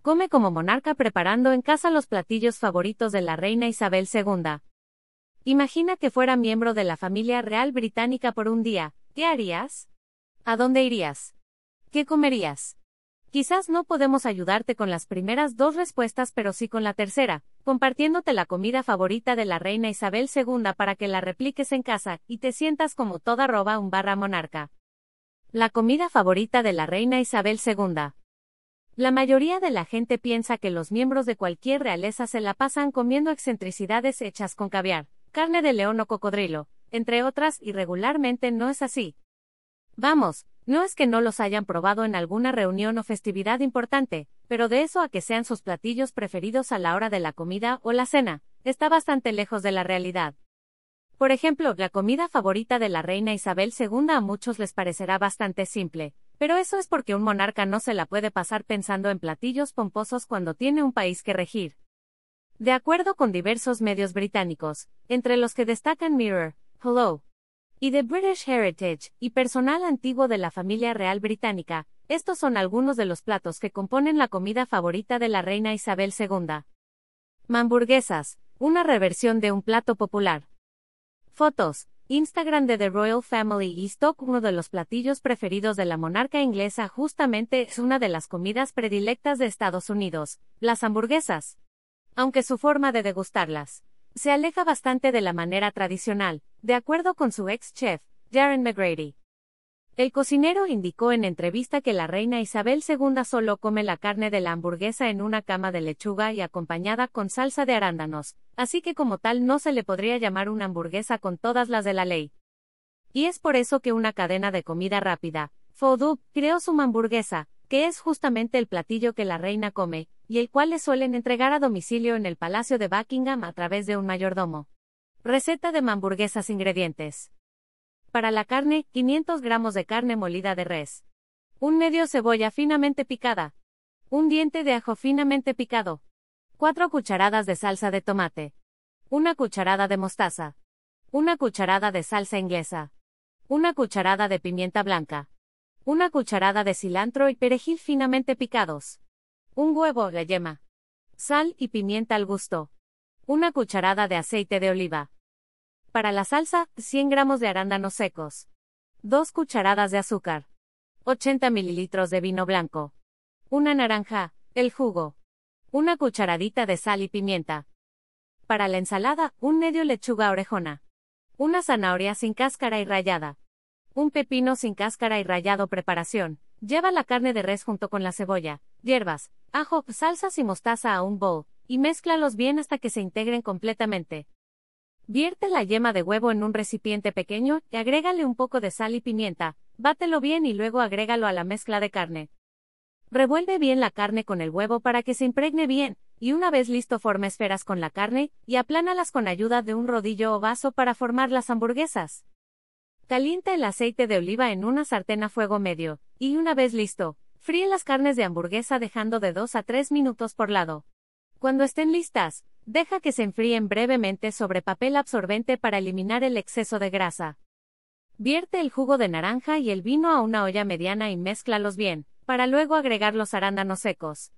come como monarca preparando en casa los platillos favoritos de la reina Isabel II. Imagina que fuera miembro de la familia real británica por un día, ¿qué harías? ¿A dónde irías? ¿Qué comerías? Quizás no podemos ayudarte con las primeras dos respuestas, pero sí con la tercera, compartiéndote la comida favorita de la reina Isabel II para que la repliques en casa y te sientas como toda roba un barra monarca. La comida favorita de la reina Isabel II. La mayoría de la gente piensa que los miembros de cualquier realeza se la pasan comiendo excentricidades hechas con caviar, carne de león o cocodrilo, entre otras, y regularmente no es así. Vamos, no es que no los hayan probado en alguna reunión o festividad importante, pero de eso a que sean sus platillos preferidos a la hora de la comida o la cena, está bastante lejos de la realidad. Por ejemplo, la comida favorita de la reina Isabel II a muchos les parecerá bastante simple, pero eso es porque un monarca no se la puede pasar pensando en platillos pomposos cuando tiene un país que regir. De acuerdo con diversos medios británicos, entre los que destacan Mirror, Hello, y The British Heritage, y personal antiguo de la familia real británica, estos son algunos de los platos que componen la comida favorita de la reina Isabel II. Hamburguesas, una reversión de un plato popular. Fotos, Instagram de The Royal Family y Stock, uno de los platillos preferidos de la monarca inglesa justamente es una de las comidas predilectas de Estados Unidos, las hamburguesas. Aunque su forma de degustarlas se aleja bastante de la manera tradicional, de acuerdo con su ex chef, Darren McGrady. El cocinero indicó en entrevista que la reina Isabel II solo come la carne de la hamburguesa en una cama de lechuga y acompañada con salsa de arándanos, así que como tal no se le podría llamar una hamburguesa con todas las de la ley. Y es por eso que una cadena de comida rápida, Foodoo, creó su hamburguesa, que es justamente el platillo que la reina come, y el cual le suelen entregar a domicilio en el Palacio de Buckingham a través de un mayordomo. Receta de hamburguesas ingredientes. Para la carne, 500 gramos de carne molida de res. Un medio cebolla finamente picada. Un diente de ajo finamente picado. 4 cucharadas de salsa de tomate. Una cucharada de mostaza. Una cucharada de salsa inglesa. Una cucharada de pimienta blanca. Una cucharada de cilantro y perejil finamente picados. Un huevo, la yema. Sal y pimienta al gusto. Una cucharada de aceite de oliva. Para la salsa, 100 gramos de arándanos secos. 2 cucharadas de azúcar. 80 mililitros de vino blanco. Una naranja, el jugo. Una cucharadita de sal y pimienta. Para la ensalada, un medio lechuga orejona. Una zanahoria sin cáscara y rallada. Un pepino sin cáscara y rallado preparación. Lleva la carne de res junto con la cebolla, hierbas, ajo, salsas y mostaza a un bowl, y mézclalos bien hasta que se integren completamente. Vierte la yema de huevo en un recipiente pequeño y agrégale un poco de sal y pimienta, bátelo bien y luego agrégalo a la mezcla de carne. Revuelve bien la carne con el huevo para que se impregne bien, y una vez listo forma esferas con la carne, y aplánalas con ayuda de un rodillo o vaso para formar las hamburguesas. Calienta el aceite de oliva en una sartén a fuego medio, y una vez listo, fríe las carnes de hamburguesa dejando de 2 a 3 minutos por lado. Cuando estén listas, deja que se enfríen brevemente sobre papel absorbente para eliminar el exceso de grasa. Vierte el jugo de naranja y el vino a una olla mediana y mézclalos bien, para luego agregar los arándanos secos.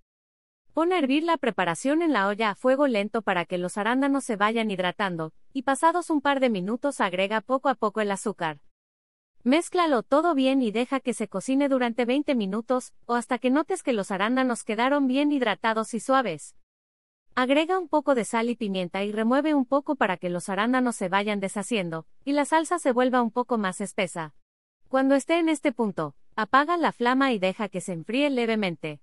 Pon a hervir la preparación en la olla a fuego lento para que los arándanos se vayan hidratando, y pasados un par de minutos agrega poco a poco el azúcar. Mézclalo todo bien y deja que se cocine durante 20 minutos, o hasta que notes que los arándanos quedaron bien hidratados y suaves. Agrega un poco de sal y pimienta y remueve un poco para que los arándanos se vayan deshaciendo, y la salsa se vuelva un poco más espesa. Cuando esté en este punto, apaga la flama y deja que se enfríe levemente.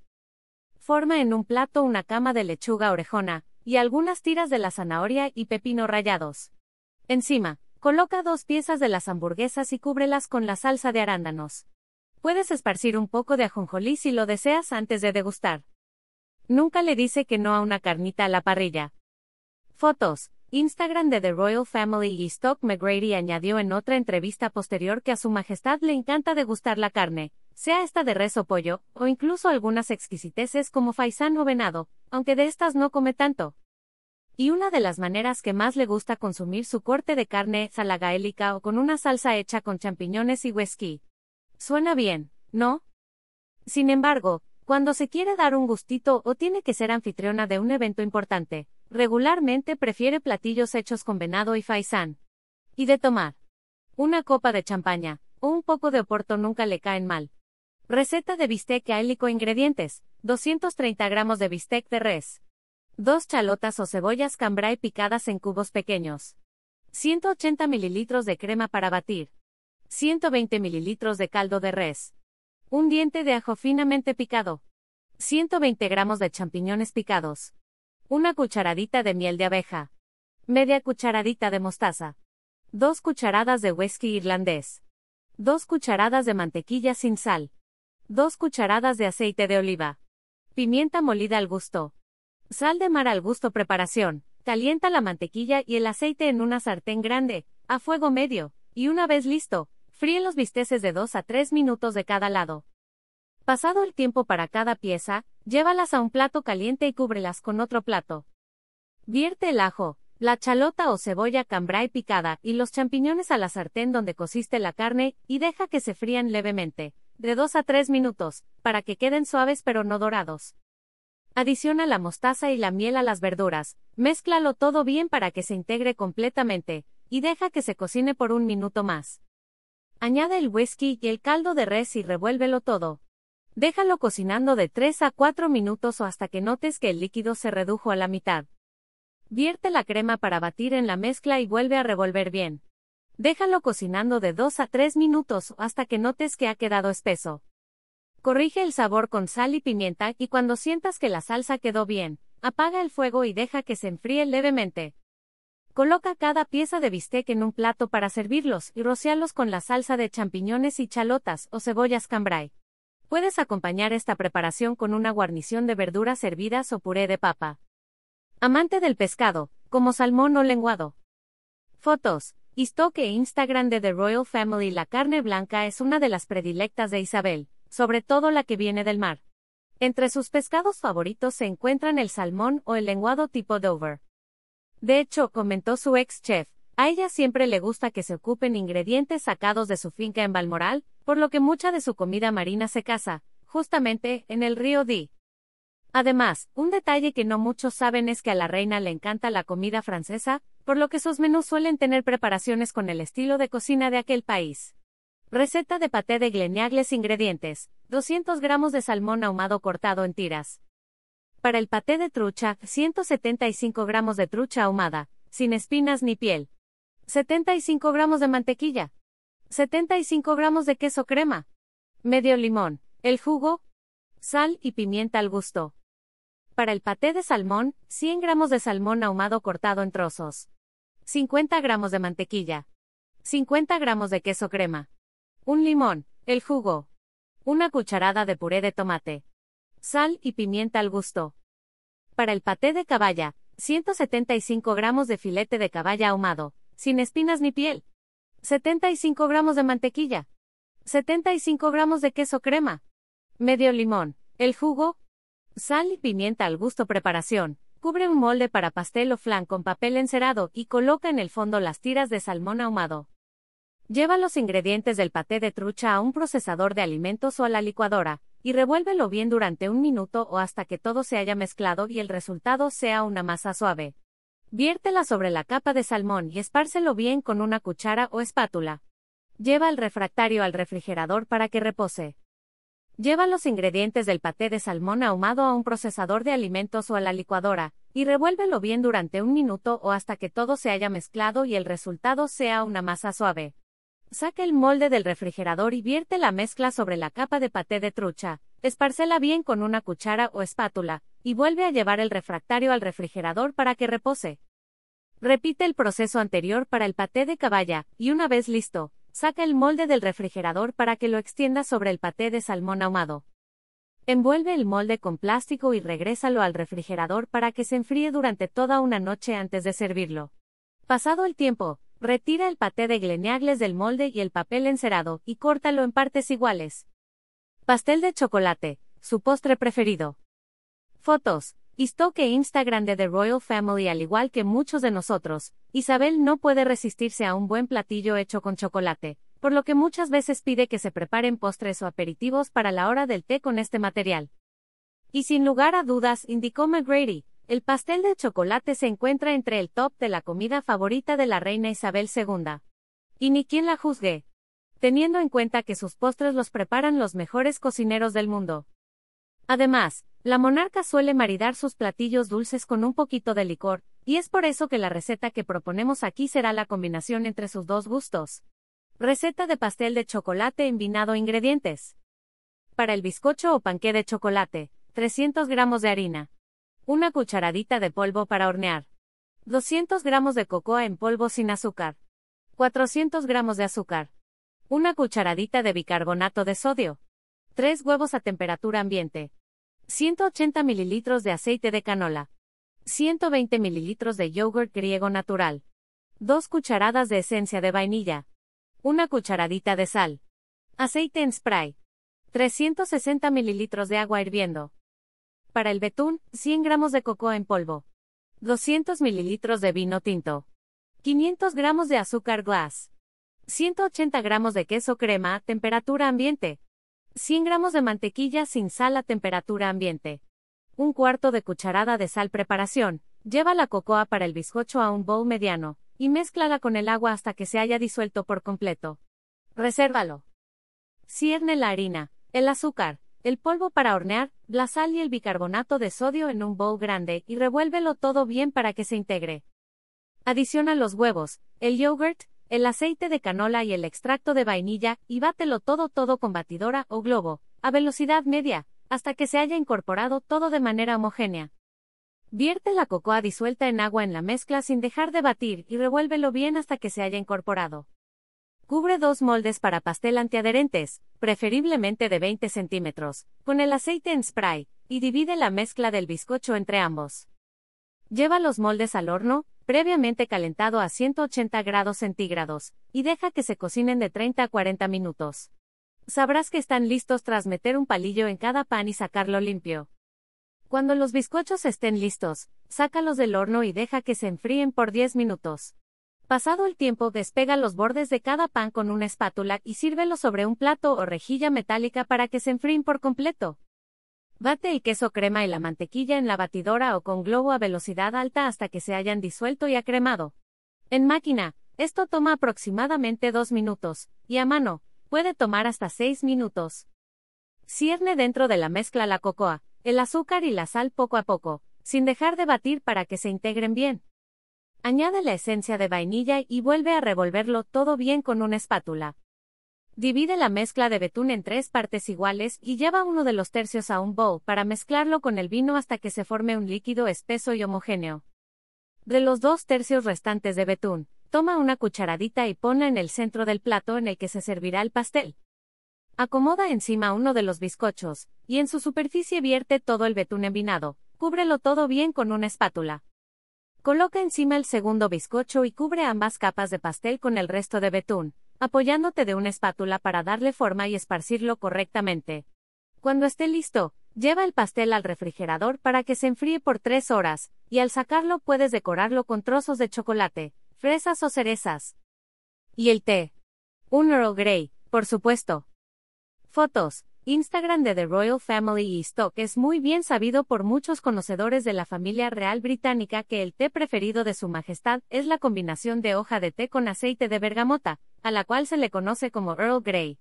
Forma en un plato una cama de lechuga orejona, y algunas tiras de la zanahoria y pepino rallados. Encima, coloca dos piezas de las hamburguesas y cúbrelas con la salsa de arándanos. Puedes esparcir un poco de ajonjolí si lo deseas antes de degustar. Nunca le dice que no a una carnita a la parrilla. Fotos. Instagram de The Royal Family y Stock McGrady añadió en otra entrevista posterior que a su majestad le encanta degustar la carne, sea esta de res o pollo, o incluso algunas exquisiteces como faisán o venado, aunque de estas no come tanto. Y una de las maneras que más le gusta consumir su corte de carne es a la gaélica o con una salsa hecha con champiñones y whisky. Suena bien, ¿no? Sin embargo, Cuando se quiere dar un gustito o tiene que ser anfitriona de un evento importante, regularmente prefiere platillos hechos con venado y faisán. Y de tomar. Una copa de champaña, o un poco de oporto nunca le caen mal. Receta de bistec áilico Ingredientes. 230 gramos de bistec de res. 2 chalotas o cebollas cambray picadas en cubos pequeños. 180 mililitros de crema para batir. 120 mililitros de caldo de res. Un diente de ajo finamente picado. 120 gramos de champiñones picados. Una cucharadita de miel de abeja. Media cucharadita de mostaza. 2 cucharadas de whisky irlandés. 2 cucharadas de mantequilla sin sal. 2 cucharadas de aceite de oliva. Pimienta molida al gusto. Sal de mar al gusto preparación. Calienta la mantequilla y el aceite en una sartén grande, a fuego medio, y una vez listo, fríe los bisteces de 2 a 3 minutos de cada lado. Pasado el tiempo para cada pieza, llévalas a un plato caliente y cúbrelas con otro plato. Vierte el ajo, la chalota o cebolla cambray picada y los champiñones a la sartén donde cociste la carne y deja que se frían levemente, de 2 a 3 minutos, para que queden suaves pero no dorados. Adiciona la mostaza y la miel a las verduras, mézclalo todo bien para que se integre completamente, y deja que se cocine por un minuto más. Añade el whisky y el caldo de res y revuélvelo todo. Déjalo cocinando de 3 a 4 minutos o hasta que notes que el líquido se redujo a la mitad. Vierte la crema para batir en la mezcla y vuelve a revolver bien. Déjalo cocinando de 2 a 3 minutos o hasta que notes que ha quedado espeso. Corrige el sabor con sal y pimienta y cuando sientas que la salsa quedó bien, apaga el fuego y deja que se enfríe levemente. Coloca cada pieza de bistec en un plato para servirlos y rocialos con la salsa de champiñones y chalotas o cebollas cambray. Puedes acompañar esta preparación con una guarnición de verduras hervidas o puré de papa. Amante del pescado, como salmón o lenguado. Fotos. Istoque e Instagram de The Royal Family La carne blanca es una de las predilectas de Isabel sobre todo la que viene del mar. Entre sus pescados favoritos se encuentran el salmón o el lenguado tipo Dover. De hecho, comentó su ex chef, a ella siempre le gusta que se ocupen ingredientes sacados de su finca en Balmoral, por lo que mucha de su comida marina se caza, justamente, en el río Dee. Además, un detalle que no muchos saben es que a la reina le encanta la comida francesa, por lo que sus menús suelen tener preparaciones con el estilo de cocina de aquel país. Receta de paté de gleniagles Ingredientes. 200 gramos de salmón ahumado cortado en tiras. Para el paté de trucha, 175 gramos de trucha ahumada, sin espinas ni piel. 75 gramos de mantequilla. 75 gramos de queso crema. Medio limón. El jugo. Sal y pimienta al gusto. Para el paté de salmón, 100 gramos de salmón ahumado cortado en trozos. 50 gramos de mantequilla. 50 gramos de queso crema. Un limón, el jugo. Una cucharada de puré de tomate. Sal y pimienta al gusto. Para el paté de caballa, 175 gramos de filete de caballa ahumado, sin espinas ni piel. 75 gramos de mantequilla. 75 gramos de queso crema. Medio limón, el jugo. Sal y pimienta al gusto preparación. Cubre un molde para pastel o flan con papel encerado y coloca en el fondo las tiras de salmón ahumado. Lleva los ingredientes del paté de trucha a un procesador de alimentos o a la licuadora, y revuélvelo bien durante un minuto o hasta que todo se haya mezclado y el resultado sea una masa suave. Viértela sobre la capa de salmón y espárcelo bien con una cuchara o espátula. Lleva el refractario al refrigerador para que repose. Lleva los ingredientes del paté de salmón ahumado a un procesador de alimentos o a la licuadora, y revuélvelo bien durante un minuto o hasta que todo se haya mezclado y el resultado sea una masa suave. Saca el molde del refrigerador y vierte la mezcla sobre la capa de paté de trucha, esparcela bien con una cuchara o espátula, y vuelve a llevar el refractario al refrigerador para que repose. Repite el proceso anterior para el paté de caballa, y una vez listo, saca el molde del refrigerador para que lo extienda sobre el paté de salmón ahumado. Envuelve el molde con plástico y regrésalo al refrigerador para que se enfríe durante toda una noche antes de servirlo. Pasado el tiempo, Retira el paté de gleniagles del molde y el papel encerado y córtalo en partes iguales. Pastel de chocolate, su postre preferido. Fotos. Istoque Instagram de The Royal Family al igual que muchos de nosotros, Isabel no puede resistirse a un buen platillo hecho con chocolate, por lo que muchas veces pide que se preparen postres o aperitivos para la hora del té con este material. Y sin lugar a dudas, indicó McGrady, el pastel de chocolate se encuentra entre el top de la comida favorita de la reina Isabel II. Y ni quien la juzgue. Teniendo en cuenta que sus postres los preparan los mejores cocineros del mundo. Además, la monarca suele maridar sus platillos dulces con un poquito de licor, y es por eso que la receta que proponemos aquí será la combinación entre sus dos gustos. Receta de pastel de chocolate envinado ingredientes. Para el bizcocho o panqué de chocolate, 300 gramos de harina. Una cucharadita de polvo para hornear. 200 gramos de cocoa en polvo sin azúcar. 400 gramos de azúcar. Una cucharadita de bicarbonato de sodio. 3 huevos a temperatura ambiente. 180 mililitros de aceite de canola. 120 mililitros de yogurt griego natural. 2 cucharadas de esencia de vainilla. Una cucharadita de sal. Aceite en spray. 360 mililitros de agua hirviendo. Para el betún, 100 gramos de cocoa en polvo. 200 mililitros de vino tinto. 500 gramos de azúcar glass. 180 gramos de queso crema a temperatura ambiente. 100 gramos de mantequilla sin sal a temperatura ambiente. Un cuarto de cucharada de sal preparación. Lleva la cocoa para el bizcocho a un bowl mediano, y mézclala con el agua hasta que se haya disuelto por completo. Resérvalo. Cierne la harina, el azúcar, el polvo para hornear, la sal y el bicarbonato de sodio en un bowl grande y revuélvelo todo bien para que se integre. Adiciona los huevos, el yogurt, el aceite de canola y el extracto de vainilla, y bátelo todo todo con batidora o globo, a velocidad media, hasta que se haya incorporado todo de manera homogénea. Vierte la cocoa disuelta en agua en la mezcla sin dejar de batir y revuélvelo bien hasta que se haya incorporado. Cubre dos moldes para pastel antiadherentes, preferiblemente de 20 centímetros, con el aceite en spray, y divide la mezcla del bizcocho entre ambos. Lleva los moldes al horno, previamente calentado a 180 grados centígrados, y deja que se cocinen de 30 a 40 minutos. Sabrás que están listos tras meter un palillo en cada pan y sacarlo limpio. Cuando los bizcochos estén listos, sácalos del horno y deja que se enfríen por 10 minutos. Pasado el tiempo, despega los bordes de cada pan con una espátula y sírvelo sobre un plato o rejilla metálica para que se enfríen por completo. Bate el queso crema y la mantequilla en la batidora o con globo a velocidad alta hasta que se hayan disuelto y acremado. En máquina, esto toma aproximadamente 2 minutos, y a mano, puede tomar hasta 6 minutos. Cierne dentro de la mezcla la cocoa, el azúcar y la sal poco a poco, sin dejar de batir para que se integren bien. Añade la esencia de vainilla y vuelve a revolverlo todo bien con una espátula. Divide la mezcla de betún en tres partes iguales y lleva uno de los tercios a un bowl para mezclarlo con el vino hasta que se forme un líquido espeso y homogéneo. De los dos tercios restantes de betún, toma una cucharadita y ponla en el centro del plato en el que se servirá el pastel. Acomoda encima uno de los bizcochos, y en su superficie vierte todo el betún envinado, cúbrelo todo bien con una espátula. Coloca encima el segundo bizcocho y cubre ambas capas de pastel con el resto de betún, apoyándote de una espátula para darle forma y esparcirlo correctamente. Cuando esté listo, lleva el pastel al refrigerador para que se enfríe por tres horas, y al sacarlo puedes decorarlo con trozos de chocolate, fresas o cerezas. Y el té. Un Earl Grey, por supuesto. Fotos. Instagram de The Royal Family y Stock es muy bien sabido por muchos conocedores de la familia real británica que el té preferido de su majestad es la combinación de hoja de té con aceite de bergamota, a la cual se le conoce como Earl Grey.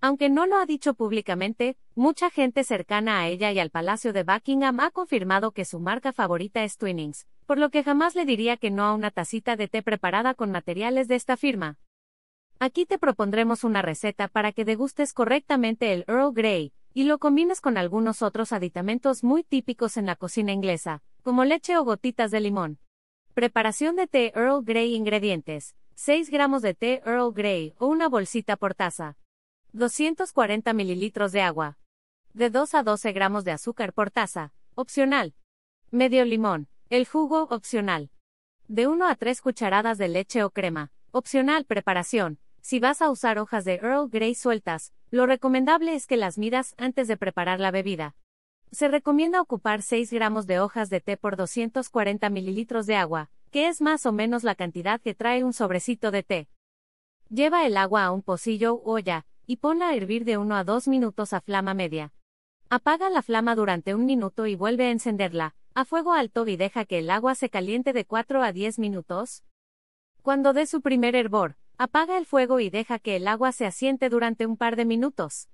Aunque no lo ha dicho públicamente, mucha gente cercana a ella y al Palacio de Buckingham ha confirmado que su marca favorita es Twinings, por lo que jamás le diría que no a una tacita de té preparada con materiales de esta firma. Aquí te propondremos una receta para que degustes correctamente el Earl Grey, y lo combines con algunos otros aditamentos muy típicos en la cocina inglesa, como leche o gotitas de limón. Preparación de té Earl Grey Ingredientes. 6 gramos de té Earl Grey o una bolsita por taza. 240 mililitros de agua. De 2 a 12 gramos de azúcar por taza. Opcional. Medio limón. El jugo opcional. De 1 a 3 cucharadas de leche o crema. Opcional preparación. Si vas a usar hojas de Earl Grey sueltas, lo recomendable es que las midas antes de preparar la bebida. Se recomienda ocupar 6 gramos de hojas de té por 240 mililitros de agua, que es más o menos la cantidad que trae un sobrecito de té. Lleva el agua a un pocillo o olla, y ponla a hervir de 1 a 2 minutos a flama media. Apaga la flama durante un minuto y vuelve a encenderla, a fuego alto y deja que el agua se caliente de 4 a 10 minutos. Cuando dé su primer hervor, apaga el fuego y deja que el agua se asiente durante un par de minutos.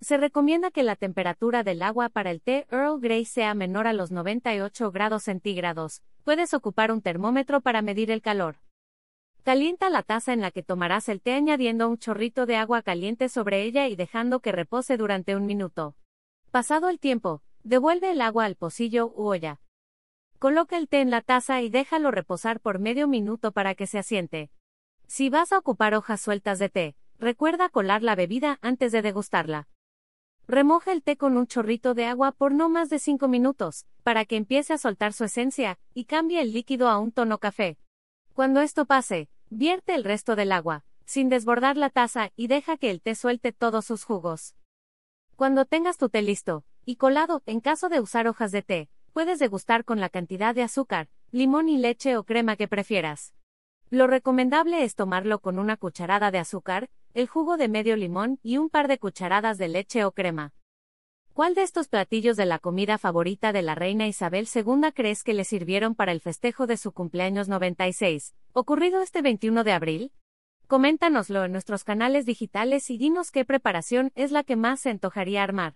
Se recomienda que la temperatura del agua para el té Earl Grey sea menor a los 98 grados centígrados. Puedes ocupar un termómetro para medir el calor. Calienta la taza en la que tomarás el té añadiendo un chorrito de agua caliente sobre ella y dejando que repose durante un minuto. Pasado el tiempo, devuelve el agua al pocillo u olla. Coloca el té en la taza y déjalo reposar por medio minuto para que se asiente. Si vas a ocupar hojas sueltas de té, recuerda colar la bebida antes de degustarla. Remoja el té con un chorrito de agua por no más de 5 minutos, para que empiece a soltar su esencia, y cambie el líquido a un tono café. Cuando esto pase, vierte el resto del agua, sin desbordar la taza, y deja que el té suelte todos sus jugos. Cuando tengas tu té listo, y colado, en caso de usar hojas de té, puedes degustar con la cantidad de azúcar, limón y leche o crema que prefieras. Lo recomendable es tomarlo con una cucharada de azúcar, el jugo de medio limón y un par de cucharadas de leche o crema. ¿Cuál de estos platillos de la comida favorita de la reina Isabel II crees que le sirvieron para el festejo de su cumpleaños 96, ocurrido este 21 de abril? Coméntanoslo en nuestros canales digitales y dinos qué preparación es la que más se antojaría armar.